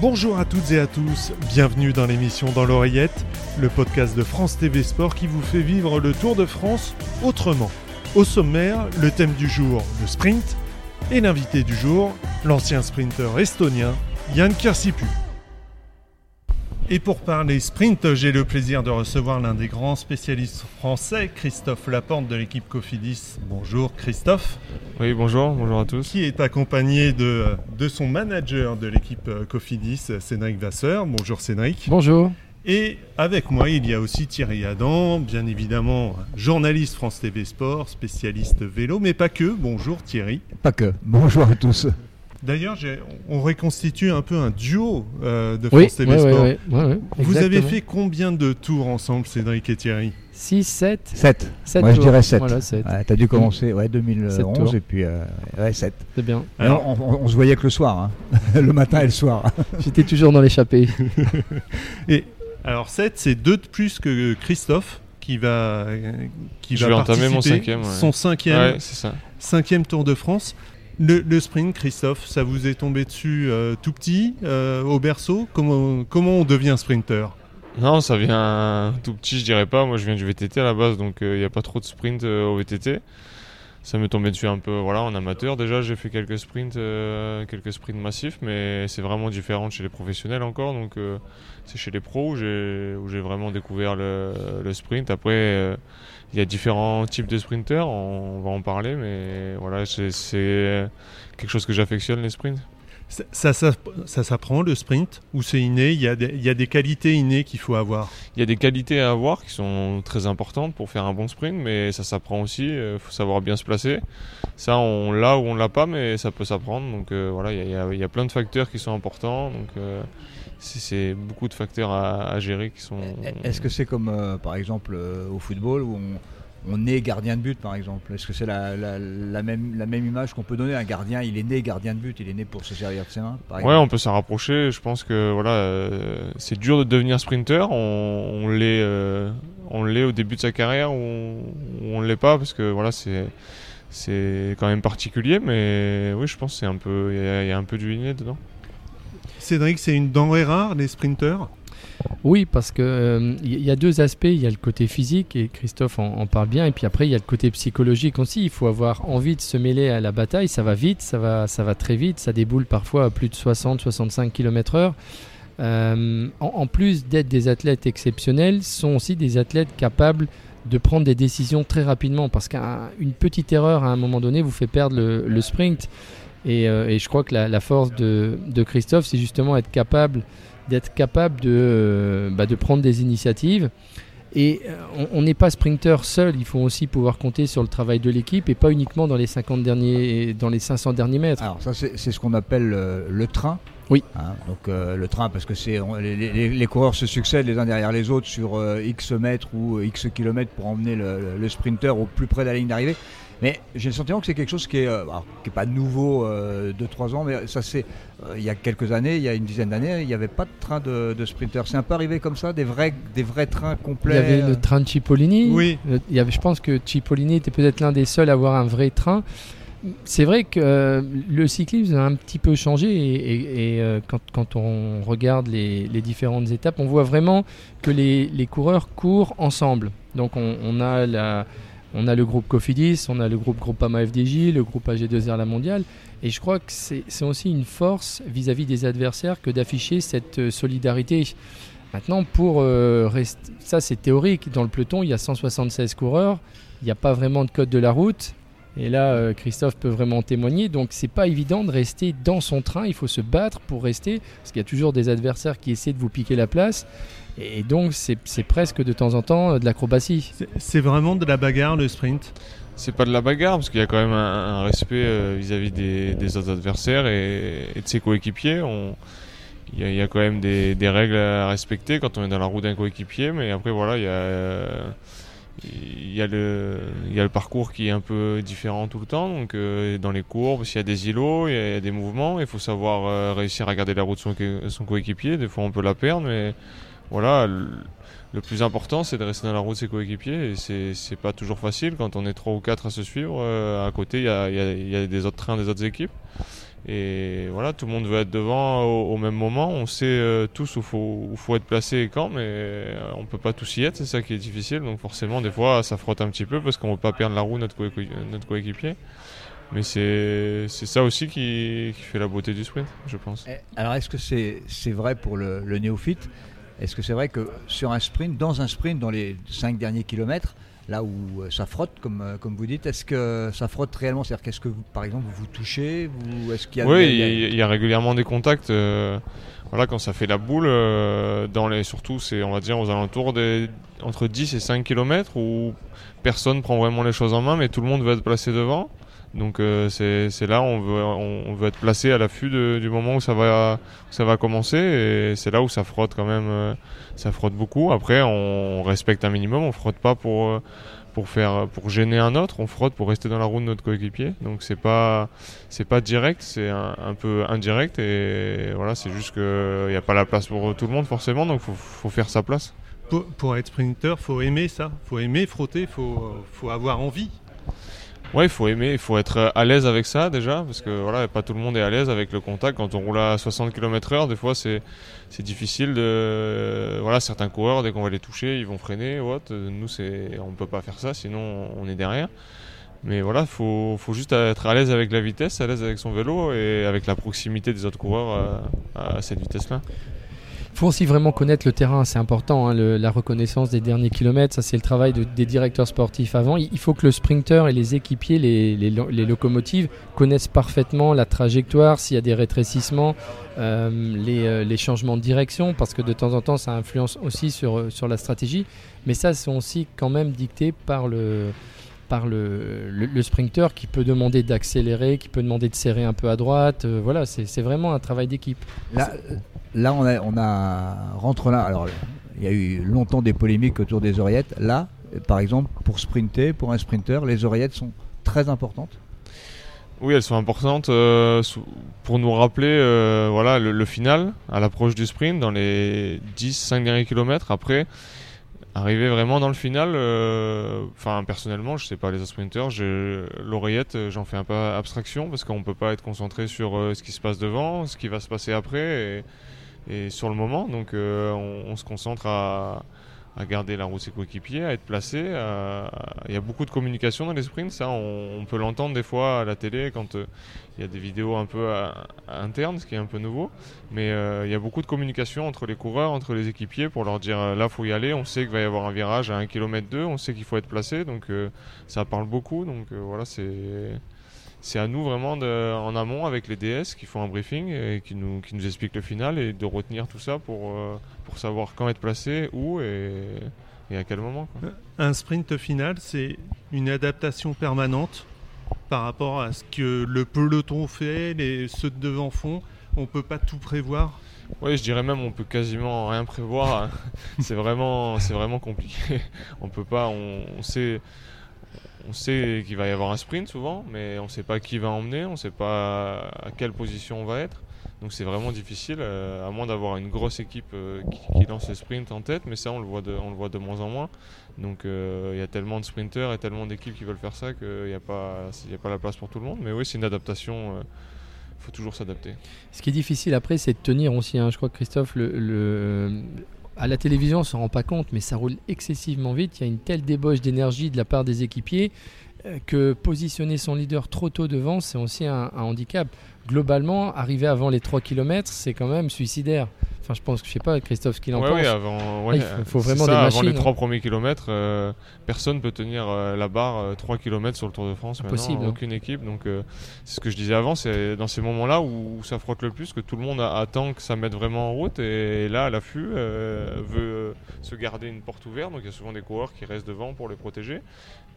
Bonjour à toutes et à tous, bienvenue dans l'émission Dans l'oreillette, le podcast de France TV Sport qui vous fait vivre le Tour de France autrement. Au sommaire, le thème du jour, le sprint, et l'invité du jour, l'ancien sprinter estonien Yann Kirsipu. Et pour parler sprint, j'ai le plaisir de recevoir l'un des grands spécialistes français, Christophe Laporte de l'équipe Cofidis. Bonjour Christophe. Oui, bonjour, bonjour à tous. Qui est accompagné de, de son manager de l'équipe Cofidis, Cédric Vasseur. Bonjour Cédric. Bonjour. Et avec moi, il y a aussi Thierry Adam, bien évidemment journaliste France TV Sport, spécialiste vélo, mais pas que. Bonjour Thierry. Pas que. Bonjour à tous. D'ailleurs, on reconstitue un peu un duo euh, de France TV Sport. Oui, oui, Vous avez fait combien de tours ensemble, Cédric et Thierry? 6, 7 7. Moi, je dirais 7. Voilà, 7. tu as dû commencer ouais, 2011 et puis euh, ouais, 7. C'est bien. Alors, on, on, se voyait que le soir, hein. le matin et le soir. J'étais toujours dans l'échappée. et alors 7, c'est 2 de plus que Christophe qui va, qui je va vais entamer mon cinquième. Ouais. Son cinquième, ouais, ça. cinquième Tour de France. Le, sprint, Christophe, ça vous est tombé dessus euh, tout petit, euh, au berceau? Comment, on devient sprinter? Non, ça vient tout petit, je dirais pas. Moi, je viens du VTT à la base, donc il euh, n'y a pas trop de sprint au VTT. Ça m'est tombé dessus un peu voilà, en amateur. Déjà, j'ai fait quelques sprints, quelques sprints massifs, mais c'est vraiment différent chez les professionnels encore. Donc, c'est chez les pros où j'ai vraiment découvert le, le sprint. Après il y a différents types de sprinters, on va en parler, mais voilà, c'est quelque chose que j'affectionne les sprints. Ça, ça, ça, s'apprend le sprint ou c'est inné il y, a des, il y, a des, qualités innées qu'il faut avoir? Il y a des qualités à avoir qui sont très importantes pour faire un bon sprint, mais ça s'apprend aussi. Il euh, faut savoir bien se placer. Ça, on l'a ou on l'a pas, mais ça peut s'apprendre. Donc euh, voilà, il y, a, il y, a, plein de facteurs qui sont importants. Donc euh, c'est beaucoup de facteurs à, gérer qui sont. Est-ce que c'est comme euh, par exemple euh, au football où on, est gardien de but par exemple Est-ce que c'est la, même, la même image qu'on peut donner? Un gardien, il est né gardien de but, il est né pour se servir de ses mains par Ouais, on peut s'en rapprocher. Je pense que voilà, euh, c'est dur de devenir sprinter. On, on l'est on l'est au début de sa carrière ou on, ne l'est pas parce que voilà, c'est c'est quand même particulier. Mais oui, je pense que c'est un peu il y, y, a un peu du inné dedans. Cédric, c'est une denrée rare, les sprinteurs? Oui, parce que il euh, y a deux aspects. Il y a le côté physique, et Christophe en, parle bien, et puis après, il y a le côté psychologique aussi. Il faut avoir envie de se mêler à la bataille. Ça va vite, ça va, ça va très vite. Ça déboule parfois à plus de 60-65 km/h. Euh, en, plus d'être des athlètes exceptionnels, sont aussi des athlètes capables de prendre des décisions très rapidement, parce qu'une petite erreur à un moment donné vous fait perdre le sprint. Euh, et, je crois que la, force de, Christophe, c'est justement être capable d'être capable de, euh, bah, de prendre des initiatives. Et euh, on n'est pas sprinter seul, il faut aussi pouvoir compter sur le travail de l'équipe et pas uniquement dans les 50 derniers, dans les 500 derniers mètres. Alors ça c'est ce qu'on appelle le train. Oui. Hein, donc le train parce que c'est les, les, coureurs se succèdent les uns derrière les autres sur x mètres ou x kilomètres pour emmener le, le, sprinter au plus près de la ligne d'arrivée. Mais j'ai le sentiment que c'est quelque chose qui est, euh, qui est pas nouveau euh, de 3 ans, mais ça c'est euh, il y a quelques années, il y a une dizaine d'années, il n'y avait pas de train de, de sprinter. C'est un peu arrivé comme ça, des vrais, des vrais trains complets. Il y avait le train de Cipollini. Oui. Il y avait, je pense que Cipollini était peut-être l'un des seuls à avoir un vrai train. C'est vrai que le cyclisme a un petit peu changé et, quand, quand, on regarde les, les, différentes étapes, on voit vraiment que les, les coureurs courent ensemble. Donc on, on a la, on a le groupe Cofidis, on a le groupe Groupama FDJ, le groupe AG2R La Mondiale. Et je crois que c'est aussi une force vis-à-vis des adversaires que d'afficher cette euh, solidarité. Maintenant, pour euh, ça c'est théorique. Dans le peloton, il y a 176 coureurs. Il n'y a pas vraiment de code de la route. Et là, euh, Christophe peut vraiment témoigner. Donc, c'est pas évident de rester dans son train. Il faut se battre pour rester, parce qu'il y a toujours des adversaires qui essaient de vous piquer la place. Et donc, c'est presque de temps en temps euh, de l'acrobatie. C'est vraiment de la bagarre, le sprint? C'est pas de la bagarre, parce qu'il y a quand même un, respect euh, vis-à-vis des, autres adversaires et, de ses coéquipiers. Il y, a quand même des, règles à respecter quand on est dans la roue d'un coéquipier, mais après, voilà, il y a. Euh, il y, a le, il y a le parcours qui est un peu différent tout le temps. Donc, dans les courbes, s'il y a des îlots, il y, a, des mouvements. Il faut savoir réussir à garder la route de son, coéquipier. Des fois, on peut la perdre, mais voilà, le, plus important c'est de rester dans la route de ses coéquipiers et c'est pas toujours facile quand on est trois ou quatre à se suivre. Euh, à côté, il y a, des autres trains des autres équipes. Et voilà, tout le monde veut être devant au, même moment. On sait euh, tous où faut, où faut être placé et quand, mais euh, on peut pas tous y être. C'est ça qui est difficile. Donc forcément, des fois, ça frotte un petit peu parce qu'on veut pas perdre la roue notre, coéquipier. Mais c'est ça aussi qui, fait la beauté du sprint, je pense. Eh, alors, est-ce que c'est vrai pour le, le néophyte? Est-ce que c'est vrai que sur un sprint, dans un sprint, dans les 5 derniers kilomètres, là où euh, ça frotte, comme, euh, comme vous dites. Est-ce que ça frotte réellement? C'est-à-dire qu'est-ce que, par exemple, vous touchez? Vous, est-ce qu'il y a Oui, il y, a régulièrement des contacts. Euh, voilà, quand ça fait la boule, dans les, surtout, c'est, on va dire, aux alentours des, entre 10 et 5 km où personne prend vraiment les choses en main, mais tout le monde veut être placé devant. Donc c'est, là on veut, être placé à l'affût du moment où ça va, commencer et c'est là où ça frotte quand même, ça frotte beaucoup. Après on respecte un minimum, on frotte pas pour pour faire pour gêner un autre, on frotte pour rester dans la roue de notre coéquipier. Donc c'est pas pas direct, c'est un, peu indirect et voilà, c'est juste qu'il n'y a pas la place pour tout le monde forcément, donc faut, faut faire sa place. Pour, pour être sprinter, faut aimer ça, faut aimer frotter, faut faut avoir envie. Ouais, il faut aimer, il faut être à l'aise avec ça déjà, parce que voilà, pas tout le monde est à l'aise avec le contact. Quand on roule à 60 km/h, des fois c'est difficile de voilà certains coureurs dès qu'on va les toucher, ils vont freiner. What Nous on peut pas faire ça, sinon on est derrière. Mais voilà, faut faut juste être à l'aise avec la vitesse, à l'aise avec son vélo et avec la proximité des autres coureurs à, à cette vitesse-là. Il faut aussi vraiment connaître le terrain, c'est important, hein, la reconnaissance des derniers kilomètres, ça c'est le travail des directeurs sportifs avant. Il faut que le sprinter et les équipiers, les, locomotives, connaissent parfaitement la trajectoire, s'il y a des rétrécissements, euh, euh, les, changements de direction, parce que de temps en temps ça influence aussi sur, sur la stratégie, mais ça sont aussi quand même dictés par le par le, le, sprinter qui peut demander d'accélérer, qui peut demander de serrer un peu à droite. Euh, voilà, c'est vraiment un travail d'équipe. Là, là, on a, on a rentre là. Alors, il y a eu longtemps des polémiques autour des oreillettes. Là, par exemple, pour sprinter, pour un sprinter, les oreillettes sont très importantes. Oui, elles sont importantes euh, pour nous rappeler euh, voilà, le, final à l'approche du sprint dans les 10-5 derniers kilomètres. Après, arriver vraiment dans le final, euh, enfin personnellement, je sais pas les autres sprinters, l'oreillette, j'en fais un peu abstraction parce qu'on peut pas être concentré sur ce qui se passe devant, ce qui va se passer après. Et, sur le moment. Donc euh, on, se concentre à, garder la roue ses coéquipiers, à être placé. Il y a beaucoup de communication dans les sprints, ça on, peut l'entendre des fois à la télé quand euh, il y a des vidéos un peu internes, ce qui est un peu nouveau. Mais euh, il y a beaucoup de communication entre les coureurs, entre les équipiers pour leur dire là faut y aller, on sait qu'il va y avoir un virage à 1 km 2, on sait qu'il faut être placé, donc ça parle beaucoup. Donc voilà, c'est c'est à nous vraiment de, en amont avec les DS qui font un briefing et qui nous, qui nous expliquent le final et de retenir tout ça pour, euh, pour savoir quand être placé, où et, et à quel moment. Un sprint final, c'est une adaptation permanente par rapport à ce que le peloton fait, les, ceux de devant font. On peut pas tout prévoir. Oui, je dirais même on peut quasiment rien prévoir. c'est vraiment, c'est vraiment compliqué. on peut pas, on, on sait on sait qu'il va y avoir un sprint souvent, mais on ne sait pas qui va emmener, on ne sait pas à quelle position on va être. Donc c'est vraiment difficile, euh, à moins d'avoir une grosse équipe euh, qui, lance le sprint en tête, mais ça on le voit de, moins en moins. Donc euh, il y a tellement de sprinters et tellement d'équipes qui veulent faire ça qu'il n'y a, pas, a pas la place pour tout le monde. Mais oui, c'est une adaptation, il faut toujours s'adapter. Ce qui est difficile après, c'est de tenir aussi. Hein. Je crois que Christophe, le, à la télévision, on ne s'en rend pas compte, mais ça roule excessivement vite. Il y a une telle débauche d'énergie de la part des équipiers que positionner son leader trop tôt devant, c'est aussi un, handicap. Globalement, arriver avant les 3 km, c'est quand même suicidaire. Enfin, je pense que je sais pas, Christophe, ce qu'il en pense. Oui, avant, il faut, vraiment des machines. Avant les 3 hein. premiers kilomètres, euh, personne peut tenir euh, la barre 3 km sur le Tour de France. Impossible. Hein. Aucune équipe. Donc, c'est ce que je disais avant, c'est dans ces moments-là où, ça frotte le plus, que tout le monde attend que ça mette vraiment en route. Et, là, à l'affût, veut se garder une porte ouverte. Donc, il y a souvent des coureurs qui restent devant pour les protéger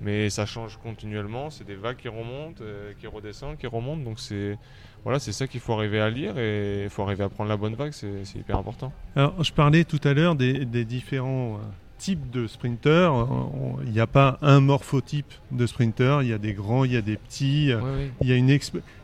mais ça change continuellement. C'est des vagues qui remontent, euh, qui redescendent, qui remontent. Donc c'est voilà, c'est ça qu'il faut arriver à lire et il faut arriver à prendre la bonne vague. C'est hyper important. Alors, je parlais tout à l'heure des, différents euh, types de sprinteurs. Il n'y a pas un morphotype de sprinter. Il y a des grands, il y a des petits. Il y a une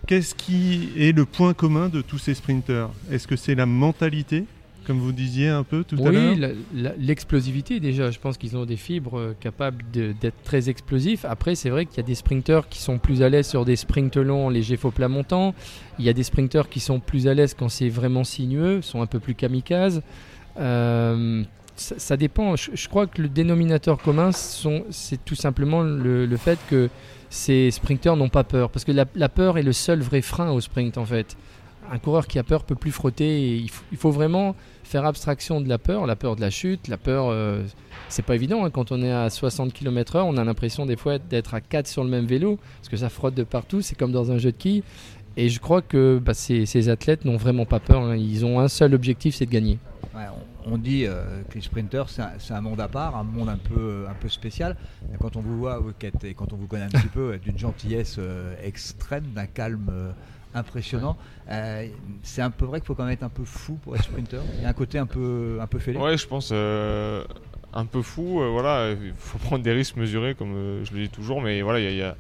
Qu'est-ce qui est le point commun de tous ces sprinteurs? Est-ce que c'est la mentalité? Comme vous disiez un peu tout à l'heure Oui, l'explosivité déjà, je pense qu'ils ont des fibres euh, capables d'être très explosifs. Après, c'est vrai qu'il y a des sprinteurs qui sont plus à l'aise sur des sprints longs, légers faux plats montants. Il y a des sprinteurs qui sont plus à l'aise quand c'est vraiment sinueux, sont un peu plus kamikazes. Euh, ça, ça dépend. Je, je crois que le dénominateur commun, c'est tout simplement le, le fait que ces sprinteurs n'ont pas peur. Parce que la, la peur est le seul vrai frein au sprint en fait. Un coureur qui a peur peut plus frotter. Et il, faut, il faut vraiment faire abstraction de la peur, la peur de la chute, la peur. euh, c'est pas évident hein. quand on est à 60 km/h, on a l'impression des fois d'être à 4 sur le même vélo parce que ça frotte de partout. C'est comme dans un jeu de quilles. Et je crois que bah, ces, ces athlètes n'ont vraiment pas peur. hein. Ils ont un seul objectif, c'est de gagner. Ouais, on, on dit euh, que les sprinters, c'est un, monde à part, un monde un peu, un peu spécial. Quand on vous voit, vous, et quand on vous connaît un petit peu, d'une gentillesse euh, extrême, d'un calme impressionnant, euh, c'est un peu vrai qu'il faut quand même être un peu fou pour être sprinter. Il y a un côté un peu, un peu fêlé. Ouais, je pense euh, un peu fou. euh, voilà, il faut prendre des risques mesurés, comme je le dis toujours. Mais voilà, il y a,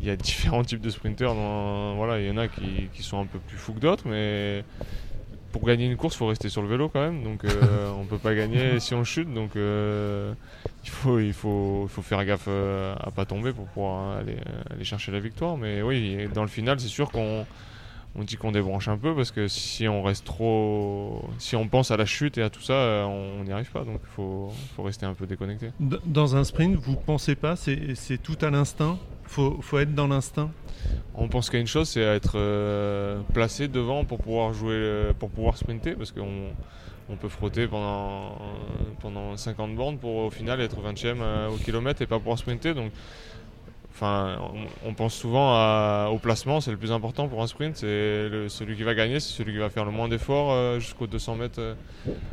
y y différents types de sprinters. Dans, voilà, il y en a qui, qui sont un peu plus fous que d'autres, mais pour gagner une course, il faut rester sur le vélo quand même. Donc, euh, on peut pas gagner si on chute. Donc, euh, il faut, il faut, il faut faire gaffe à pas tomber pour pouvoir aller, aller chercher la victoire. Mais oui, dans le final, c'est sûr qu'on on dit qu'on débranche un peu parce que si on reste trop. Si on pense à la chute et à tout ça, euh, on n'y arrive pas. Donc il faut, faut rester un peu déconnecté. Dans un sprint, vous pensez pas, c'est tout à l'instinct? Faut, faut être dans l'instinct? On pense qu'à une chose, c'est à être euh, placé devant pour pouvoir jouer, euh, pour pouvoir sprinter parce qu'on on peut frotter pendant, pendant 50 bornes pour au final être 20ème euh, au kilomètre et pas pouvoir sprinter. Donc, enfin, on, pense souvent au placement, c'est le plus important pour un sprint. C'est celui qui va gagner, c'est celui qui va faire le moins d'efforts euh, jusqu'aux 200 mètres, euh,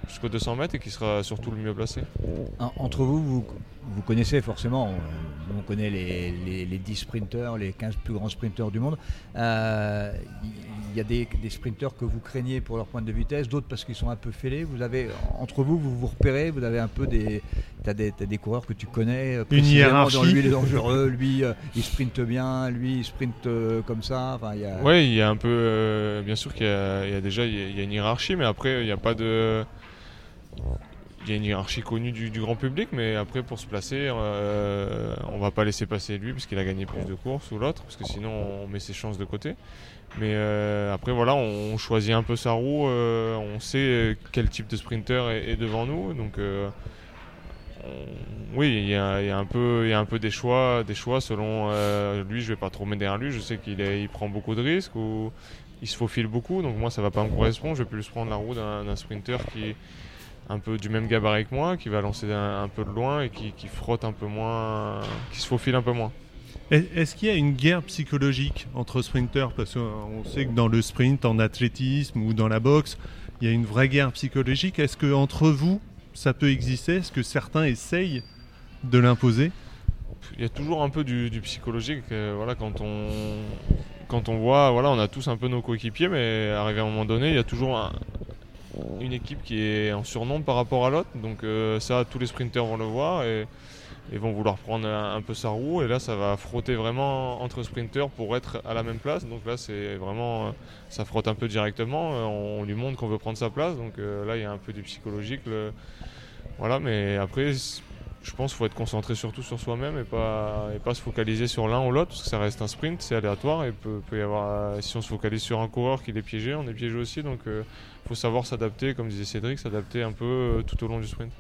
jusqu'aux 200 mètres et qui sera surtout le mieux placé. En- Entre vous, vous, vous connaissez forcément, on, on connaît les, les, les 10 sprinteurs, les 15 plus grands sprinteurs du monde. Euh, Il y a des, des sprinteurs que vous craignez pour leur pointe de vitesse, d'autres parce qu'ils sont un peu fêlés. Vous avez, entre vous, vous vous repérez, vous avez un peu des. Tu as, des coureurs que tu connais. euh, précisément, hiérarchie. Dans lui, il est dangereux, lui, euh, il sprinte bien, lui, il sprinte euh, comme ça. Enfin, il y a- Ouais, il y a un peu. euh, bien sûr qu'il y, a il y a déjà il y a- il y a une hiérarchie, mais après, il n'y a pas de. Il y a une hiérarchie connue du, du grand public, mais après, pour se placer, euh, on va pas laisser passer lui parce qu'il a gagné plus de courses ou l'autre, parce que sinon, on met ses chances de côté. Mais euh, après, voilà, on, choisit un peu sa roue, euh, on sait quel type de sprinter est, est devant nous, donc. euh, on- oui, il y, a, un peu, des choix, des choix selon euh, lui. Je vais pas trop mettre derrière lui. Je sais qu'il est- il prend beaucoup de risques ou il se faufile beaucoup. Donc moi, ça va pas me correspondre. Je vais plus prendre la roue d'un sprinter qui est un peu du même gabarit que moi, qui va lancer un, un peu de loin et qui, qui frotte un peu moins, qui se faufile un peu moins. Est- Est-ce qu'il y a une guerre psychologique entre sprinteurs Parce qu'on sait que dans le sprint, en athlétisme ou dans la boxe, il y a une vraie guerre psychologique. Est-ce que entre vous, ça peut exister? Est-ce que certains essayent de l'imposer? Il y a toujours un peu du, du psychologique. euh, voilà, quand on quand on voit, voilà, on a tous un peu nos coéquipiers, mais arrivé à un moment donné, il y a toujours un- une équipe qui est en surnombre par rapport à l'autre. Donc euh, ça, tous les sprinters vont le voir et, vont vouloir prendre un, peu sa roue. Et là, ça va frotter vraiment entre sprinters pour être à la même place. Donc là, c'est vraiment, euh, ça frotte un peu directement. Euh, On, lui montre qu'on veut prendre sa place. Donc euh, là, il y a un peu du psychologique. Voilà, mais après, je pense qu'il faut être concentré surtout sur soi-même et pas, et pas se focaliser sur l'un ou l'autre, parce que ça reste un sprint, c'est aléatoire et peut, peut y avoir, euh, si on se focalise sur un coureur qui est piégé, on est piégé aussi, donc il faut savoir s'adapter, comme disait Cédric, s'adapter un peu euh, tout au long du sprint.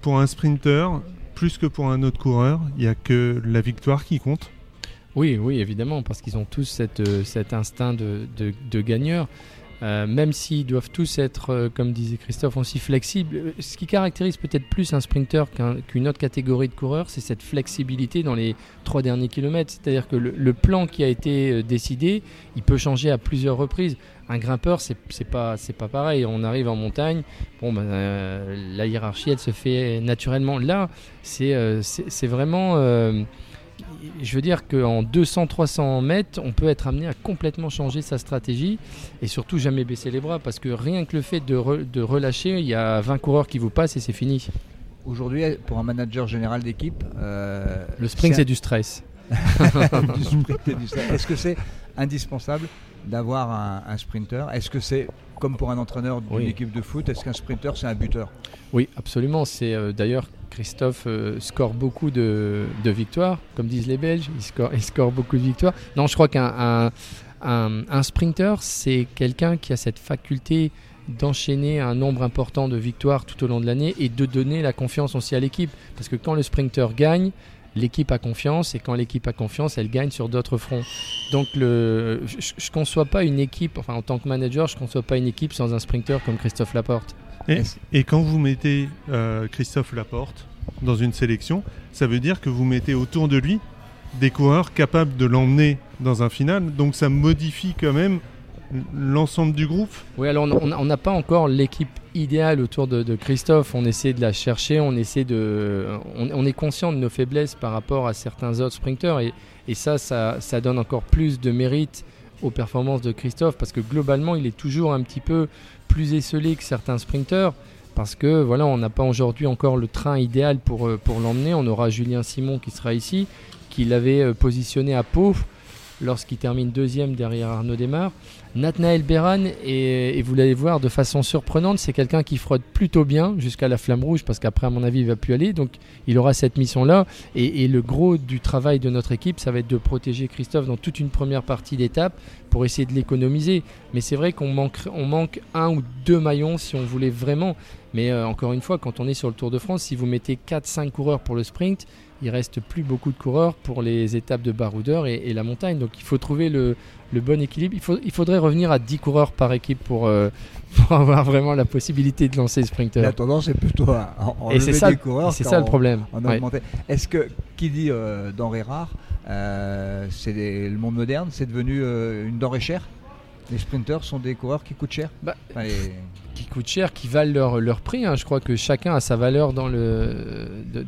Pour un sprinter, plus que pour un autre coureur, il n'y a que la victoire qui compte. Oui, oui, évidemment, parce qu'ils ont tous cette, euh, cet instinct de, de, de gagneur. Euh, même s'ils doivent tous être, euh, comme disait Christophe, aussi flexibles. Euh, Ce qui caractérise peut-être plus un sprinter qu'un- qu'une autre catégorie de coureurs, c'est cette flexibilité dans les trois derniers kilomètres. C'est-à-dire que le, plan qui a été euh, décidé, il peut changer à plusieurs reprises. Un grimpeur, c'est pas, c'est pas pareil. On arrive en montagne, bon, ben, la hiérarchie, elle se fait naturellement. Là, c'est c'est c'est vraiment. Je veux dire qu'en 200-300 mètres, on peut être amené à complètement changer sa stratégie et surtout jamais baisser les bras parce que rien que le fait de, re- de relâcher, il y a 20 coureurs qui vous passent et c'est fini. Aujourd'hui, pour un manager général d'équipe, euh, Le sprint, c'est c'est du stress. Du sprint et du stress. Est-ce que c'est indispensable d'avoir un, un sprinter? Est-ce que c'est comme pour un entraîneur d'une Oui. équipe de foot, est-ce qu'un sprinter c'est un buteur? Oui, absolument. C'est euh, d'ailleurs Christophe euh, score beaucoup de, de victoires, comme disent les Belges. Il score, il score beaucoup de victoires. Non, je crois qu'un un, un- un sprinter, c'est quelqu'un qui a cette faculté d'enchaîner un nombre important de victoires tout au long de l'année et de donner la confiance aussi à l'équipe. Parce que quand le sprinter gagne, l'équipe a confiance et quand l'équipe a confiance, elle gagne sur d'autres fronts. Donc je ne conçois pas une équipe, enfin en tant que manager, je ne conçois pas une équipe sans un sprinter comme Christophe Laporte. Et quand vous mettez euh, Christophe Laporte dans une sélection, ça veut dire que vous mettez autour de lui des coureurs capables de l'emmener dans un final. Donc ça modifie quand même l'ensemble du groupe. Oui, alors on- n'a pas encore l'équipe idéale autour de, Christophe. On essaie de la chercher, on essaie de, on, on est conscient de nos faiblesses par rapport à certains autres sprinteurs et, et ça, ça, ça donne encore plus de mérite aux performances de Christophe parce que globalement, il est toujours un petit peu plus esselé que certains sprinteurs. Parce que voilà, on n'a pas aujourd'hui encore le train idéal pour, euh, pour l'emmener. On aura Julien Simon qui sera ici, qui l'avait euh, positionné à Pau lorsqu'il termine deuxième derrière Arnaud Desmar. Nathanaël Beran, et, vous l'allez voir de façon surprenante, c'est quelqu'un qui frotte plutôt bien jusqu'à la flamme rouge, parce qu'après, à mon avis, il va plus aller. Donc, il aura cette mission-là. Et, et le gros du travail de notre équipe, ça va être de protéger Christophe dans toute une première partie d'étape pour essayer de l'économiser. Mais c'est vrai qu'on manque, on manque un ou deux maillons si on voulait vraiment. Mais euh, encore une fois, quand on est sur le Tour de France, si vous mettez 4-5 coureurs pour le sprint, il reste plus beaucoup de coureurs pour les étapes de baroudeur et, et la montagne. Donc il faut trouver le, le bon équilibre. Il, faut, il faudrait revenir à 10 coureurs par équipe pour, euh, pour avoir vraiment la possibilité de lancer le sprinter. La tendance est plutôt à en- Et enlever c'est ça, des et coureurs c'est ça le problème. Ouais. Est-ce que qui dit euh, denrée rare, euh, c'est le monde moderne, c'est devenu une denrée chère? Les sprinters sont des coureurs qui coûtent cher? Bah, Enfin, les- qui coûtent cher, qui valent leur, leur prix. hein. Je crois que chacun a sa valeur dans le,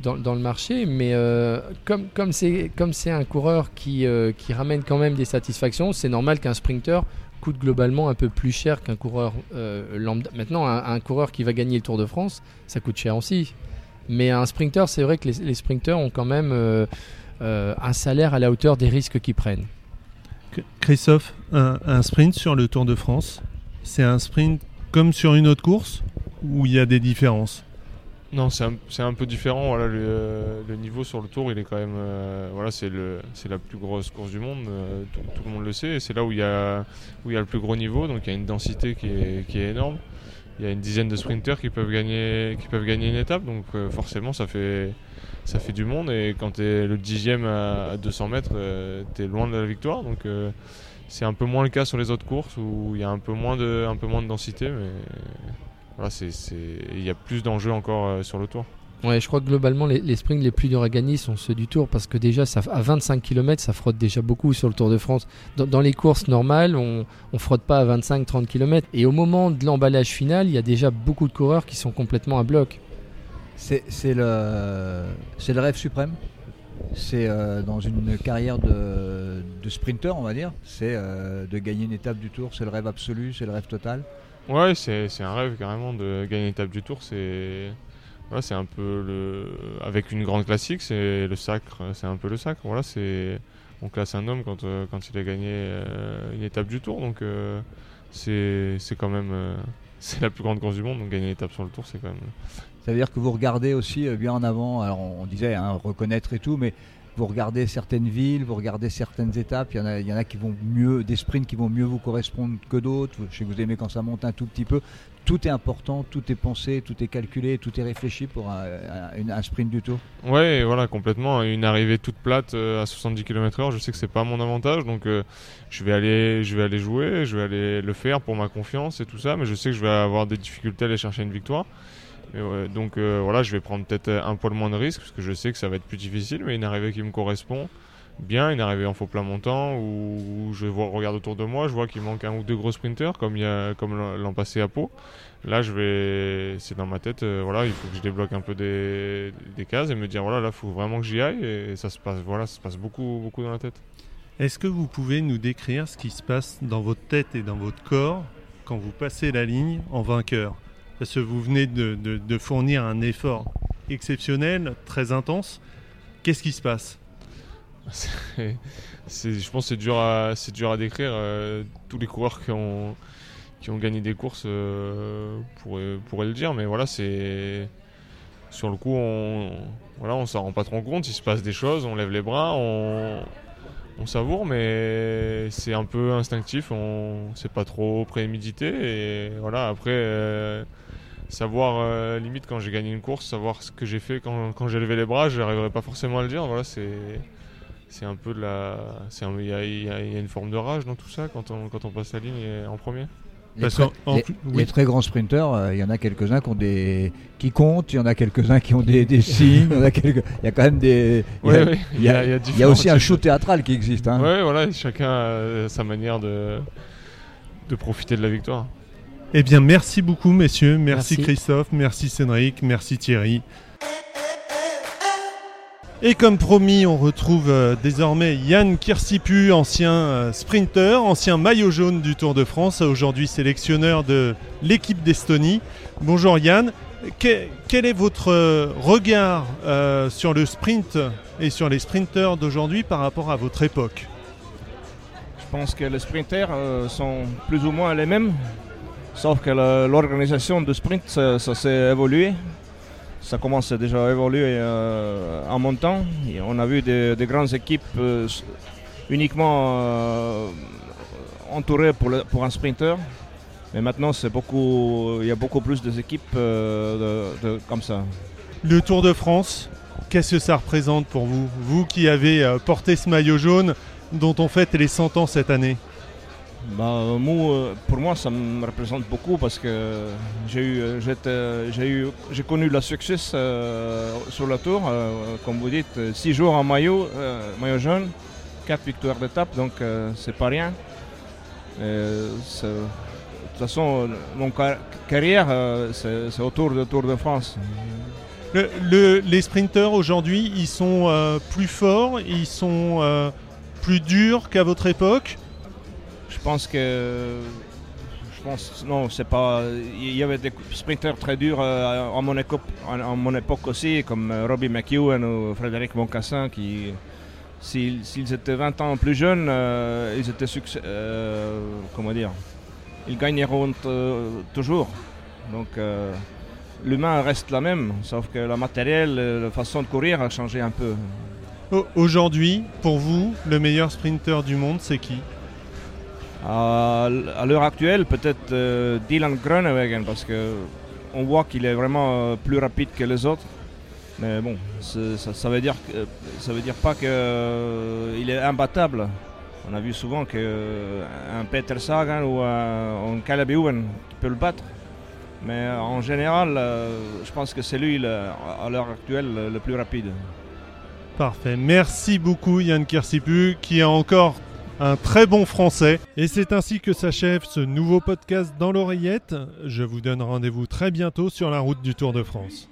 dans, le marché, mais euh, comme c'est comme c'est un coureur qui, euh, qui ramène quand même des satisfactions, c'est normal qu'un sprinter coûte globalement un peu plus cher qu'un coureur euh, lambda. Maintenant, un, coureur qui va gagner le Tour de France, ça coûte cher aussi. Mais un sprinter, c'est vrai que les, les sprinters ont quand même un salaire à la hauteur des risques qu'ils prennent. Christophe, un, un sprint sur le Tour de France, c'est un sprint comme sur une autre course où il y a des différences Non, c'est un, peu différent. Voilà, le, niveau sur le tour, il est quand même. euh, voilà, c'est la plus grosse course du monde. euh, tout, le monde le sait. C'est là où il y a, le plus gros niveau. Donc il y a une densité qui est, énorme. Il y a une dizaine de sprinters qui peuvent gagner, une étape. Donc euh, forcément, ça fait, du monde. Et quand tu es le dixième à, à 200 mètres, tu es loin de la victoire. C'est un peu moins le cas sur les autres courses où il y a un peu moins de, un peu moins de densité. Mais voilà, c'est, c'est- il y a plus d'enjeux encore euh, sur le tour. Ouais, je crois que globalement, les, les sprints les plus durs à gagner sont ceux du Tour parce que déjà, ça, à 25 km, ça frotte déjà beaucoup sur le Tour de France. Dans, dans les courses normales, on ne frotte pas à 25-30 km. Et au moment de l'emballage final, il y a déjà beaucoup de coureurs qui sont complètement à bloc. c'est c'est le c'est le rêve suprême. C'est euh, dans une carrière de, de sprinter, on va dire, c'est euh, de gagner une étape du Tour. C'est le rêve absolu, c'est le rêve total. Ouais, c'est un rêve carrément de gagner une étape du tour. C'est c'est un peu le avec une grande classique, c'est le sacre, c'est un peu le sacre. On classe un homme quand euh, quand il a gagné une étape du tour, donc c'est quand même c'est la plus grande course du monde, donc gagner une étape sur le tour, c'est quand même. Ça veut dire que vous regardez aussi euh, bien en avant, alors on, disait hein, reconnaître et tout, mais vous regardez certaines villes, vous regardez certaines étapes, il y en a, qui vont mieux, des sprints qui vont mieux vous correspondre que d'autres, je sais que vous aimez quand ça monte un tout petit peu, tout est important, tout est pensé, tout est calculé, tout est réfléchi pour un sprint du tour. Ouais, voilà, complètement. Une arrivée toute plate euh, à 70 km/h, je sais que c'est pas mon avantage, donc euh, je vais aller, je vais aller jouer, je vais aller le faire pour ma confiance et tout ça, mais je sais que je vais avoir des difficultés à aller chercher une victoire. Et donc euh, voilà, je vais prendre peut-être un poil moins de risques parce que je sais que ça va être plus difficile, mais une arrivée qui me correspond bien, une arrivée en faux plat montant où, je regarde autour de moi, je vois qu'il manque un ou deux gros sprinters comme il l'an passé à Pau. Là, je vais, c'est dans ma tête, euh, voilà, il faut que je débloque un peu des, cases et me dire voilà, là, faut vraiment que j'y aille et ça se passe, voilà, ça se passe beaucoup, beaucoup dans la tête. Est-ce que vous pouvez nous décrire ce qui se passe dans votre tête et dans votre corps quand vous passez la ligne en vainqueur? Parce que vous venez de, fournir un effort exceptionnel, très intense. Qu'est-ce qui se passe? Je pense que c'est dur à, décrire. euh, tous les coureurs qui ont, gagné des courses euh, pourraient, pourraient le dire, mais voilà, c'est sur le coup, on, voilà, on s'en rend pas trop compte. Il se passe des choses, on lève les bras, on, on savoure, mais c'est un peu instinctif. On, c'est pas trop prémédité et voilà. Après. euh, savoir euh, limite quand j'ai gagné une course, savoir ce que j'ai fait quand, j'ai levé les bras, je n'arriverai pas forcément à le dire. Voilà, c'est c'est un peu de la, il y y a- une forme de rage dans tout ça quand on quand on passe la ligne en premier. Les, Parce très, en les- oui. très grands sprinteurs, euh, il y en a quelques-uns qui ont des qui comptent, il y en a quelques-uns qui ont des, des signes, il y a quelques- il y a quand même des il y a- Ouais, ouais, il y a, il y a différents aussi un show théâtral qui existe. Hein. Ouais, voilà, chacun a sa manière de de profiter de la victoire. Eh bien, merci beaucoup, messieurs. Merci, Merci. Christophe, merci Cédric, merci Thierry. Et comme promis, on retrouve euh, désormais Yann Kirsipu, ancien euh, sprinter, ancien maillot jaune du Tour de France, aujourd'hui sélectionneur de l'équipe d'Estonie. Bonjour Yann, Que- quel est votre euh, regard euh, sur le sprint et sur les sprinteurs d'aujourd'hui par rapport à votre époque? Je pense que les sprinters sont plus ou moins les mêmes, sauf que l'organisation du sprint, ça s'est évolué. Ça commence déjà à évoluer euh, en montant. Et on a vu des, des grandes équipes euh, uniquement euh, entourées pour, un sprinter. Mais maintenant, c'est beaucoup, il y a beaucoup plus d'équipes de- comme ça. Le Tour de France, qu'est-ce que ça représente pour vous? Vous qui avez porté ce maillot jaune dont on fête les 100 ans cette année. Bah, moi, euh, pour moi, ça me représente beaucoup parce que j'ai eu, euh, j'ai eu, j'ai connu le succès euh, sur le tour, euh, comme vous dites, euh, six jours en maillot, euh, maillot jaune, quatre victoires d'étape, donc euh, c'est pas rien. Euh, de toute façon, mon car- carrière, euh, c'est autour du Tour de France. Le- le- les sprinteurs aujourd'hui, ils sont euh, plus forts, ils sont euh, plus durs qu'à votre époque? Je pense que. Je pense. Non, c'est pas. Il y avait des sprinteurs très durs euh, en, mon époque, aussi, comme euh, Robbie McEwen ou Frédéric Moncassin, qui. S'ils étaient 20 ans plus jeunes, euh, ils étaient comment dire Ils gagneront toujours. Donc. L'humain reste la même, sauf que le matériel, la façon de courir a changé un peu. Au- Aujourd'hui, pour vous, le meilleur sprinter du monde, c'est qui? À, l'heure actuelle, peut-être euh, Dylan Groenewegen, parce que on voit qu'il est vraiment euh, plus rapide que les autres. Mais bon, ça, veut dire ça veut dire pas qu'il est imbattable. On a vu souvent qu'un Peter Sagan ou un, un Caleb Ewan peut le battre. Mais euh, en général, euh, je pense que c'est lui, à l'heure actuelle, le- plus rapide. Parfait. Merci beaucoup Yann Kirsipu, qui a encore un très bon français. Et c'est ainsi que s'achève ce nouveau podcast dans l'oreillette. Je vous donne rendez-vous très bientôt sur la route du Tour de France.